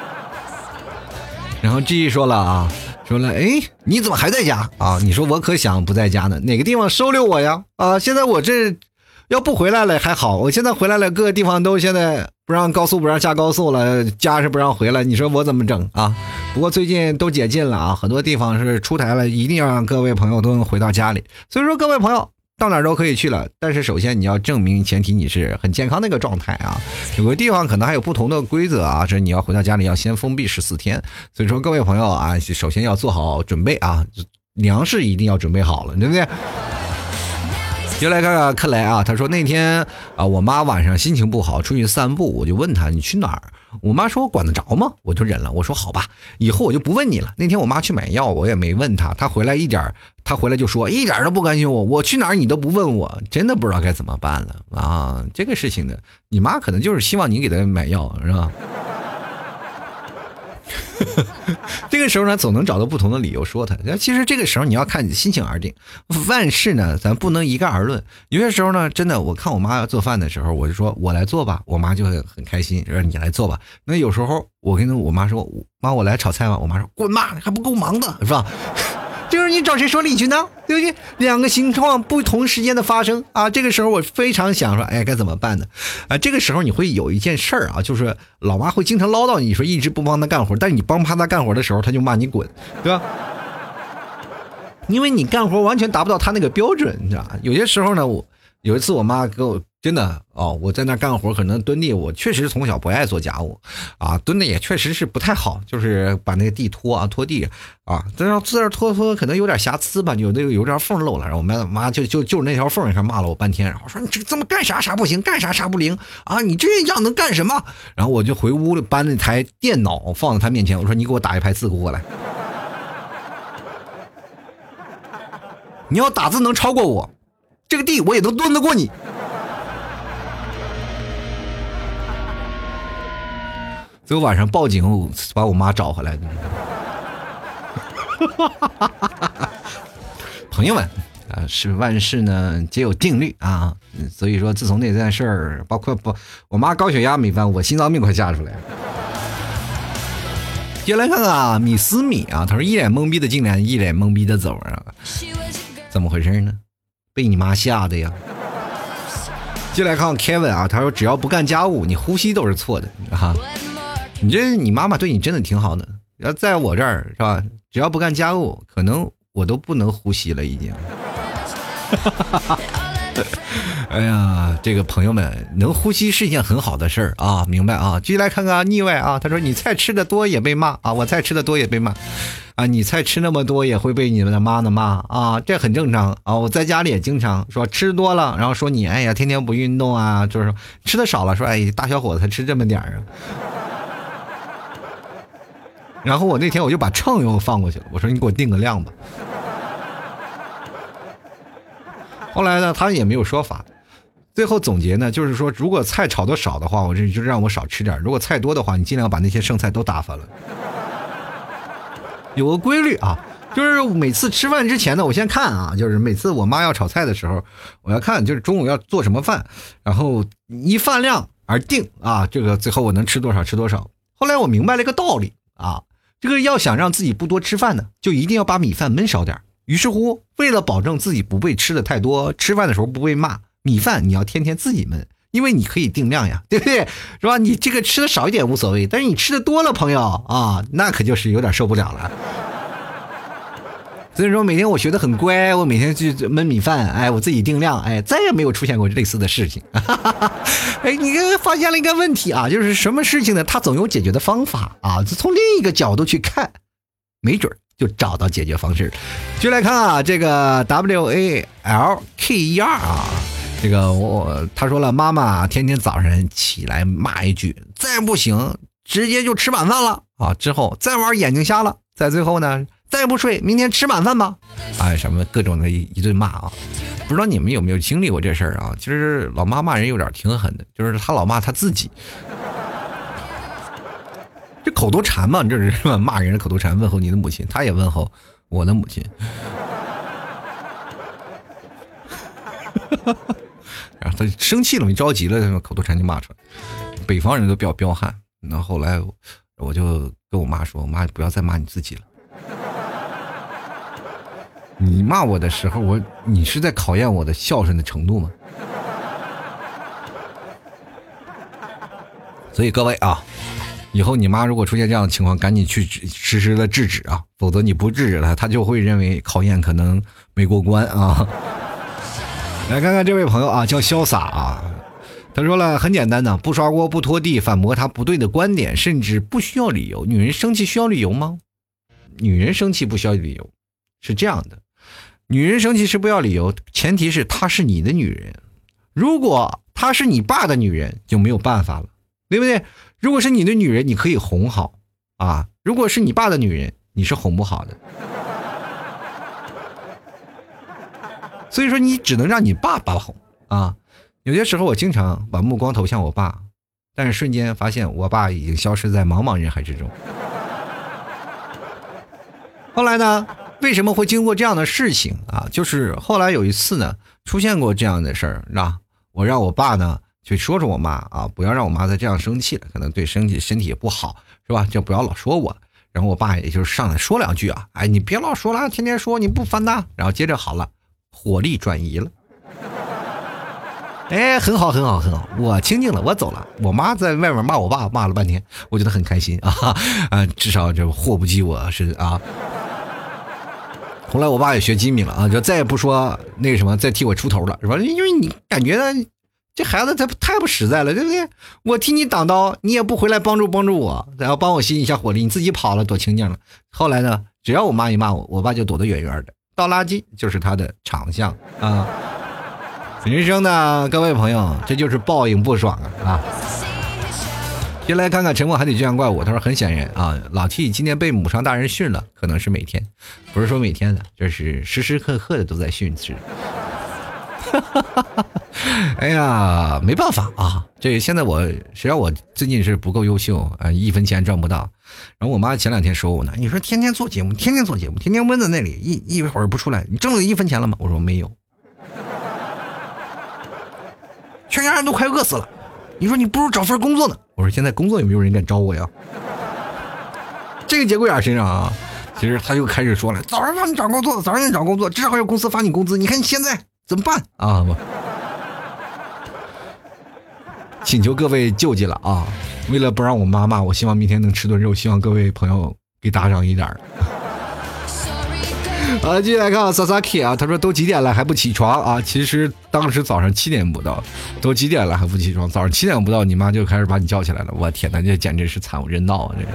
Speaker 1: 然后继续说了啊，说了，哎，你怎么还在家啊？你说我可想不在家呢，哪个地方收留我呀？啊，现在我这。要不回来了还好，我现在回来了，各个地方都现在不让高速不让下高速了，家是不让回来，你说我怎么整啊？不过最近都解禁了啊，很多地方是出台了，一定要让各位朋友都能回到家里。所以说各位朋友到哪都可以去了，但是首先你要证明前提你是很健康的一个状态啊。有个地方可能还有不同的规则啊，这你要回到家里要先封闭十四天。所以说各位朋友啊，首先要做好准备啊，粮食一定要准备好了，对不对？就来看看克莱啊，他说那天啊，我妈晚上心情不好，出去散步，我就问他你去哪儿？我妈说我管得着吗？我就忍了。我说好吧，以后我就不问你了。那天我妈去买药，我也没问她，她回来一点，她回来就说一点都不关心我，我去哪儿你都不问我，真的不知道该怎么办了啊！这个事情呢，你妈可能就是希望你给她买药，是吧？这个时候呢，总能找到不同的理由说他。那其实这个时候你要看你心情而定，万事呢，咱不能一概而论。有些时候呢，真的，我看我妈要做饭的时候，我就说我来做吧，我妈就会很开心，说你来做吧。那有时候我跟我妈说，妈，我来炒菜吧，我妈说滚吧，还不够忙的，是吧？就是你找谁说理去呢？对不对？两个情况不同时间的发生啊，这个时候我非常想说，哎，该怎么办呢？啊，这个时候你会有一件事儿啊，就是老妈会经常唠叨你说一直不帮她干活，但是你帮她干活的时候，她就骂你滚，对吧？因为你干活完全达不到她那个标准，你知道吧？有些时候呢，我有一次我妈给我。真的哦，我在那干活，可能蹲地，我确实从小不爱做家务，啊，蹲的也确实是不太好，就是把那个地拖啊，拖地啊，在那在那拖拖，可能有点瑕疵吧，有那个有点缝漏了，然后我妈妈就就就那条缝，开始骂了我半天，然后说你这这么干啥啥不行，干啥啥不灵啊，你这样能干什么？然后我就回屋里搬那台电脑放在他面前，我说你给我打一排字过来，你要打字能超过我，这个地我也能蹲得过你。最后晚上报警，把我妈找回来的。朋友们，啊，是万事呢皆有定律啊，所以说自从那件事儿，包括不，我妈高血压没犯，我心脏病快吓出来了。接下来看看啊，米思米啊，他说一脸懵逼的进来，一脸懵逼的走啊，怎么回事呢？被你妈吓的呀。接下来看看 Kevin 啊，他说只要不干家务，你呼吸都是错的啊。你这你妈妈对你真的挺好的，要在我这儿是吧？只要不干家务，可能我都不能呼吸了，已经。哎呀，这个朋友们，能呼吸是一件很好的事儿啊，明白啊？继续来看看腻歪啊，他说你菜吃的多也被骂啊，我菜吃的多也被骂啊，你菜吃那么多也会被你们的妈的骂啊，这很正常啊。我在家里也经常说吃多了，然后说你哎呀天天不运动啊，就是吃的少了，说哎大小伙子才吃这么点儿啊。然后我那天我就把秤又放过去了，我说你给我定个量吧。后来呢，他也没有说法。最后总结呢，就是说，如果菜炒的少的话，我这就让我少吃点；如果菜多的话，你尽量把那些剩菜都打发了。有个规律啊，就是每次吃饭之前呢，我先看啊，就是每次我妈要炒菜的时候，我要看就是中午要做什么饭，然后依饭量而定啊，这个最后我能吃多少吃多少。后来我明白了一个道理啊。这个要想让自己不多吃饭呢，就一定要把米饭焖少点于是乎，为了保证自己不被吃的太多，吃饭的时候不被骂，米饭你要天天自己焖，因为你可以定量呀，对不对？是吧？你这个吃的少一点无所谓，但是你吃的多了，朋友啊，那可就是有点受不了了。所以说每天我学的很乖，我每天去焖米饭，哎，我自己定量，哎，再也没有出现过类似的事情。哎，你发现了一个问题啊，就是什么事情呢？它总有解决的方法啊。从另一个角度去看，没准就找到解决方式。就来看啊，这个 W A L K E R 啊，这个我他说了，妈妈天天早上起来骂一句，再不行直接就吃晚饭了啊。之后再玩眼睛瞎了，在最后呢。再不睡，明天吃晚饭吧！哎，什么各种的一一顿骂啊！不知道你们有没有经历过这事儿啊？其实老妈骂人有点挺狠的，就是他老骂他自己，这口头禅嘛，这是吧？骂人的口头禅，问候你的母亲，他也问候我的母亲。然后他生气了，没着急了，口头禅就骂出来。北方人都比较彪悍。那后来我就跟我妈说：“我妈，不要再骂你自己了。”你骂我的时候，我你是在考验我的孝顺的程度吗？所以各位啊，以后你妈如果出现这样的情况，赶紧去实时的制止啊，否则你不制止她，她就会认为考验可能没过关啊。来看看这位朋友啊，叫潇洒啊，他说了很简单的，不刷锅不拖地，反驳他不对的观点，甚至不需要理由。女人生气需要理由吗？女人生气不需要理由，是这样的。女人生气是不要理由，前提是她是你的女人。如果她是你爸的女人，就没有办法了，对不对？如果是你的女人，你可以哄好啊；如果是你爸的女人，你是哄不好的。所以说，你只能让你爸爸哄啊。有些时候，我经常把目光投向我爸，但是瞬间发现我爸已经消失在茫茫人海之中。后来呢，为什么会经过这样的事情啊？就是后来有一次呢，出现过这样的事儿，那我让我爸呢去说说我妈啊，不要让我妈再这样生气了，可能对身体身体也不好，是吧？就不要老说我。然后我爸也就上来说两句啊，哎，你别老说了，天天说你不烦呐。然后接着好了，火力转移了。哎，很好，很好，很好，我清静了，我走了。我妈在外面骂我爸，骂了半天，我觉得很开心啊啊，至少这祸不及我是啊。后来我爸也学机敏了啊，就再也不说那个什么，再替我出头了，是吧？因为你感觉这孩子他太不实在了，对不对？我替你挡刀，你也不回来帮助帮助我，然后帮我吸引一下火力，你自己跑了，躲清静了。后来呢，只要我妈一骂我，我爸就躲得远远的，倒垃圾就是他的长项啊。人生呢，各位朋友，这就是报应不爽啊啊！先来看看沉默还得这样怪我。他说很显然啊，老 T 今天被母上大人训了，可能是每天，不是说每天的，这是时时刻刻的都在训斥。哎呀，没办法啊，这现在我谁让我最近是不够优秀啊，一分钱赚不到。然后我妈前两天说我呢，你说天天做节目，天天做节目，天天闷在那里，一一会儿不出来，你挣了一分钱了吗？我说没有。全家人都快饿死了，你说你不如找份工作呢？我说现在工作有没有人敢招我呀？这个节骨眼身上啊，其实他又开始说了：早上让你找工作，早上让你找工作，至少有公司发你工资。你看你现在怎么办啊？请求各位救济了啊！为了不让我妈骂，我希望明天能吃顿肉，希望各位朋友给打赏一点。好，继续来看 Sasaki 啊，他说都几点了还不起床啊？其实当时早上七点不到，都几点了还不起床？早上七点不到，你妈就开始把你叫起来了。我天哪，这简直是惨无人道啊！这个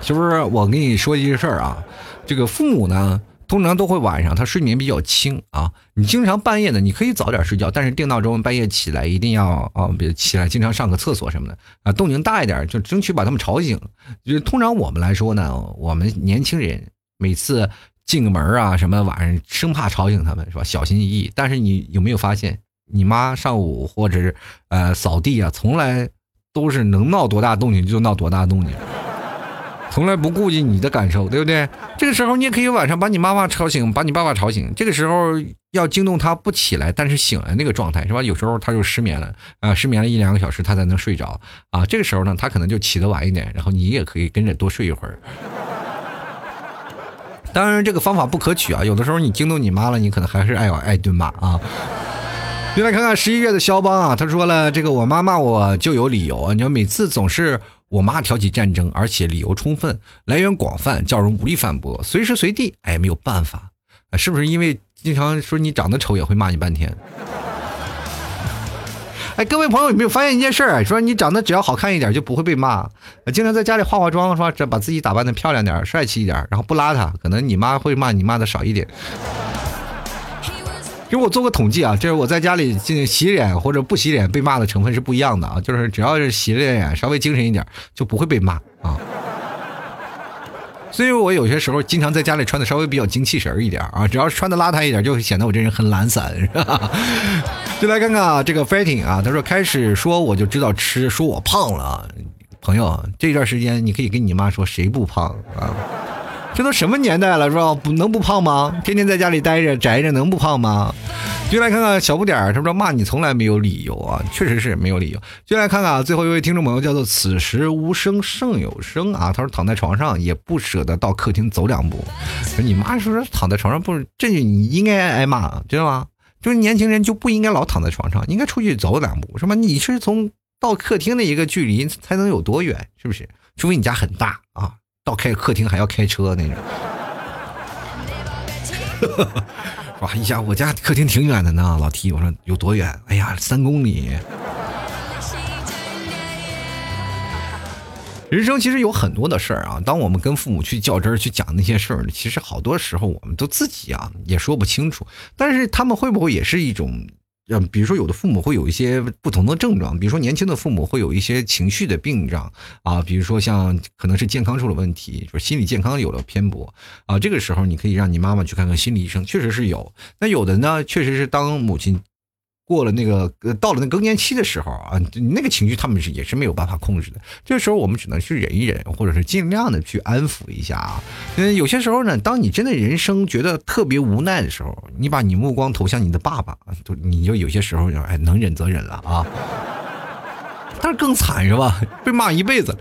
Speaker 1: 是不是？我跟你说一件事儿啊，这个父母呢，通常都会晚上他睡眠比较轻啊。你经常半夜呢，你可以早点睡觉，但是定闹钟半夜起来一定要啊，别起来，经常上个厕所什么的啊，动静大一点，就争取把他们吵醒。就通常我们来说呢，我们年轻人。每次进个门啊，什么晚上生怕吵醒他们，是吧？小心翼翼。但是你有没有发现，你妈上午或者是呃扫地啊，从来都是能闹多大动静就闹多大动静，从来不顾及你的感受，对不对？这个时候你也可以晚上把你妈妈吵醒，把你爸爸吵醒。这个时候要惊动他不起来，但是醒了那个状态，是吧？有时候他就失眠了啊，失眠了一两个小时他才能睡着啊。这个时候呢，他可能就起得晚一点，然后你也可以跟着多睡一会儿。当然，这个方法不可取啊！有的时候你惊动你妈了，你可能还是爱挨挨顿骂啊。就来看看十一月的肖邦啊，他说了：“这个我妈骂我就有理由啊！你说每次总是我妈挑起战争，而且理由充分，来源广泛，叫人无力反驳，随时随地，哎，没有办法！是不是因为经常说你长得丑，也会骂你半天？”哎，各位朋友有没有发现一件事儿？说你长得只要好看一点，就不会被骂。经常在家里化化妆，说这把自己打扮的漂亮点、帅气一点，然后不邋遢，可能你妈会骂你骂的少一点。给我做个统计啊，就是我在家里洗脸或者不洗脸被骂的成分是不一样的啊。就是只要是洗了脸，稍微精神一点，就不会被骂啊。所以我有些时候经常在家里穿的稍微比较精气神一点啊，只要穿的邋遢一点，就会显得我这人很懒散，是吧？就来看看啊，这个 fighting 啊，他说开始说我就知道吃，说我胖了，朋友，这段时间你可以跟你妈说谁不胖啊？这都什么年代了，是吧？不能不胖吗？天天在家里待着宅着，能不胖吗？就来看看小不点儿，他说骂你从来没有理由啊，确实是没有理由。就来看看啊，最后一位听众朋友叫做此时无声胜有声啊，他说躺在床上也不舍得到客厅走两步。你妈说说躺在床上不是，这就你应该挨骂，知道吗？就是年轻人就不应该老躺在床上，应该出去走两步，是吧？你是从到客厅的一个距离才能有多远，是不是？除非你家很大啊。到开客厅还要开车那种，哇！一下我家客厅挺远的呢，老 T，我说有多远？哎呀，三公里。人生其实有很多的事儿啊，当我们跟父母去较真儿、去讲那些事儿，其实好多时候我们都自己啊也说不清楚，但是他们会不会也是一种？嗯，比如说有的父母会有一些不同的症状，比如说年轻的父母会有一些情绪的病症啊，比如说像可能是健康出了问题，就是心理健康有了偏颇啊，这个时候你可以让你妈妈去看看心理医生，确实是有。那有的呢，确实是当母亲过了那个到了那更年期的时候啊，那个情绪他们是也是没有办法控制的。这时候我们只能去忍一忍，或者是尽量的去安抚一下啊。嗯，有些时候呢，当你真的人生觉得特别无奈的时候，你把你目光投向你的爸爸，就你就有些时候就哎能忍则忍了啊。但是更惨是吧？被骂一辈子。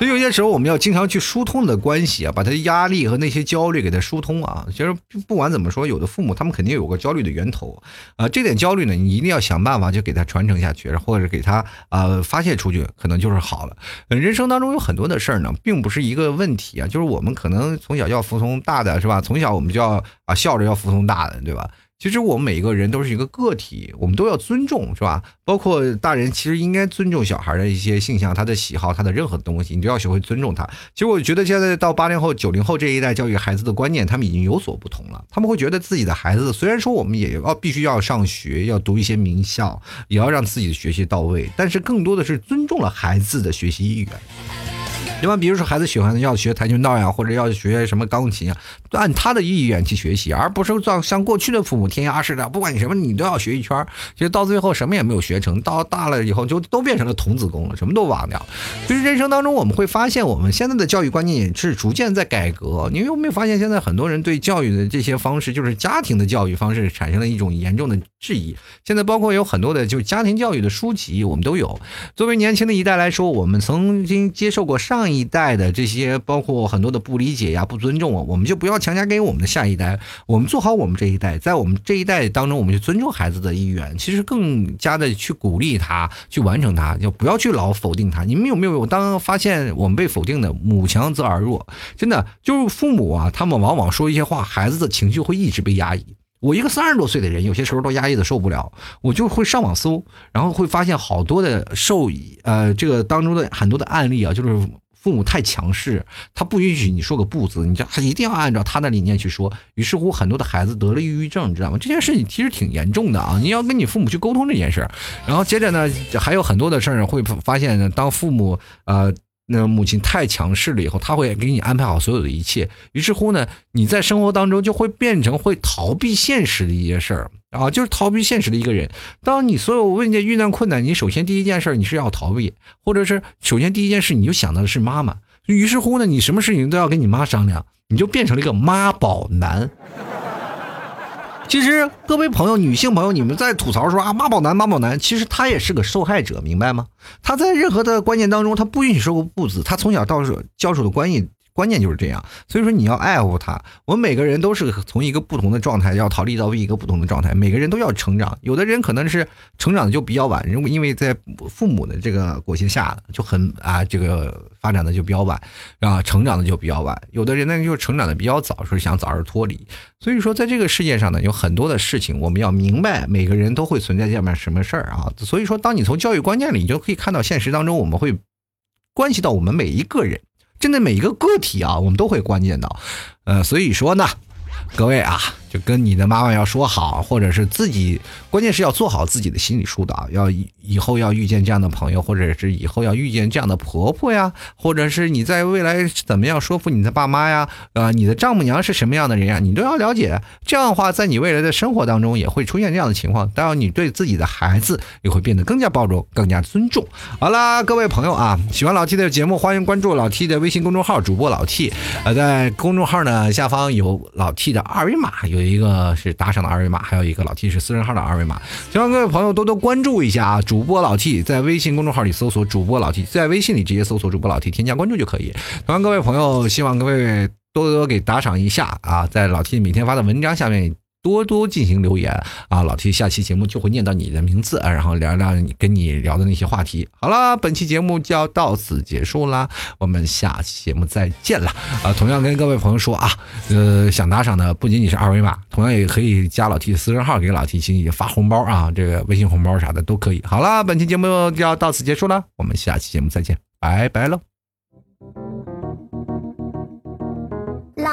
Speaker 1: 所以有些时候我们要经常去疏通的关系啊，把他的压力和那些焦虑给他疏通啊。其实不管怎么说，有的父母他们肯定有个焦虑的源头啊，这点焦虑呢，你一定要想办法就给他传承下去，或者给他啊发泄出去，可能就是好了。人生当中有很多的事儿呢，并不是一个问题啊，就是我们可能从小要服从大的，是吧？从小我们就要啊笑着要服从大的，对吧？其实我们每一个人都是一个个体，我们都要尊重，是吧？包括大人，其实应该尊重小孩的一些性向、他的喜好、他的任何东西，你都要学会尊重他。其实我觉得现在到八零后、九零后这一代教育孩子的观念，他们已经有所不同了。他们会觉得自己的孩子，虽然说我们也要必须要上学，要读一些名校，也要让自己的学习到位，但是更多的是尊重了孩子的学习意愿。对吧？比如说孩子喜欢要学跆拳道呀，或者要学什么钢琴啊，按他的意愿去学习，而不是像像过去的父母填鸭式的，不管你什么你都要学一圈，其实到最后什么也没有学成，到大了以后就都变成了童子功了，什么都忘掉。其实人生当中我们会发现，我们现在的教育观念也是逐渐在改革。你有没有发现，现在很多人对教育的这些方式，就是家庭的教育方式，产生了一种严重的质疑。现在包括有很多的就是家庭教育的书籍，我们都有。作为年轻的一代来说，我们曾经接受过上。一一代的这些包括很多的不理解呀、不尊重啊，我们就不要强加给我们的下一代。我们做好我们这一代，在我们这一代当中，我们就尊重孩子的意愿，其实更加的去鼓励他去完成他，就不要去老否定他。你们有没有当发现我们被否定的，母强则儿弱？真的就是父母啊，他们往往说一些话，孩子的情绪会一直被压抑。我一个三十多岁的人，有些时候都压抑的受不了，我就会上网搜，然后会发现好多的受呃这个当中的很多的案例啊，就是。父母太强势，他不允许你说个不字，你就他一定要按照他的理念去说。于是乎，很多的孩子得了抑郁症，你知道吗？这件事情其实挺严重的啊！你要跟你父母去沟通这件事儿。然后接着呢，还有很多的事儿会发现，当父母呃那母亲太强势了以后，他会给你安排好所有的一切。于是乎呢，你在生活当中就会变成会逃避现实的一些事儿。啊，就是逃避现实的一个人。当你所有问见遇难困难，你首先第一件事你是要逃避，或者是首先第一件事你就想到的是妈妈。于是乎呢，你什么事情都要跟你妈商量，你就变成了一个妈宝男。其实各位朋友，女性朋友，你们在吐槽说啊妈宝男妈宝男，其实他也是个受害者，明白吗？他在任何的观念当中，他不允许说个不子，他从小到手交手的关系。关键就是这样，所以说你要爱护他。我们每个人都是从一个不同的状态要逃离到一个不同的状态，每个人都要成长。有的人可能是成长的就比较晚，因为因为在父母的这个裹挟下就很啊，这个发展的就比较晚，啊，成长的就比较晚。有的人呢就成长的比较早，是想早日脱离。所以说，在这个世界上呢，有很多的事情我们要明白，每个人都会存在这样什么事儿啊。所以说，当你从教育观念里，你就可以看到现实当中我们会关系到我们每一个人。针对每一个个体啊，我们都会关键到，呃，所以说呢，各位啊。就跟你的妈妈要说好，或者是自己，关键是要做好自己的心理疏导。要以后要遇见这样的朋友，或者是以后要遇见这样的婆婆呀，或者是你在未来怎么样说服你的爸妈呀？呃，你的丈母娘是什么样的人呀？你都要了解。这样的话，在你未来的生活当中也会出现这样的情况。当然，你对自己的孩子也会变得更加包容，更加尊重。好啦，各位朋友啊，喜欢老 T 的节目，欢迎关注老 T 的微信公众号，主播老 T。呃，在公众号呢下方有老 T 的二维码，有。有一个是打赏的二维码，还有一个老 T 是私人号的二维码，希望各位朋友多多关注一下啊！主播老 T 在微信公众号里搜索主播老 T，在微信里直接搜索主播老 T，添加关注就可以。同样，各位朋友，希望各位多多给打赏一下啊，在老 T 每天发的文章下面。多多进行留言啊，老 T 下期节目就会念到你的名字啊，然后聊聊你跟你聊的那些话题。好了，本期节目就要到此结束啦，我们下期节目再见了啊！同样跟各位朋友说啊，呃，想打赏的不仅仅是二维码，同样也可以加老 T 的私人号给老 T 亲戚发红包啊，这个微信红包啥的都可以。好了，本期节目就要到此结束了，我们下期节目再见，拜拜喽。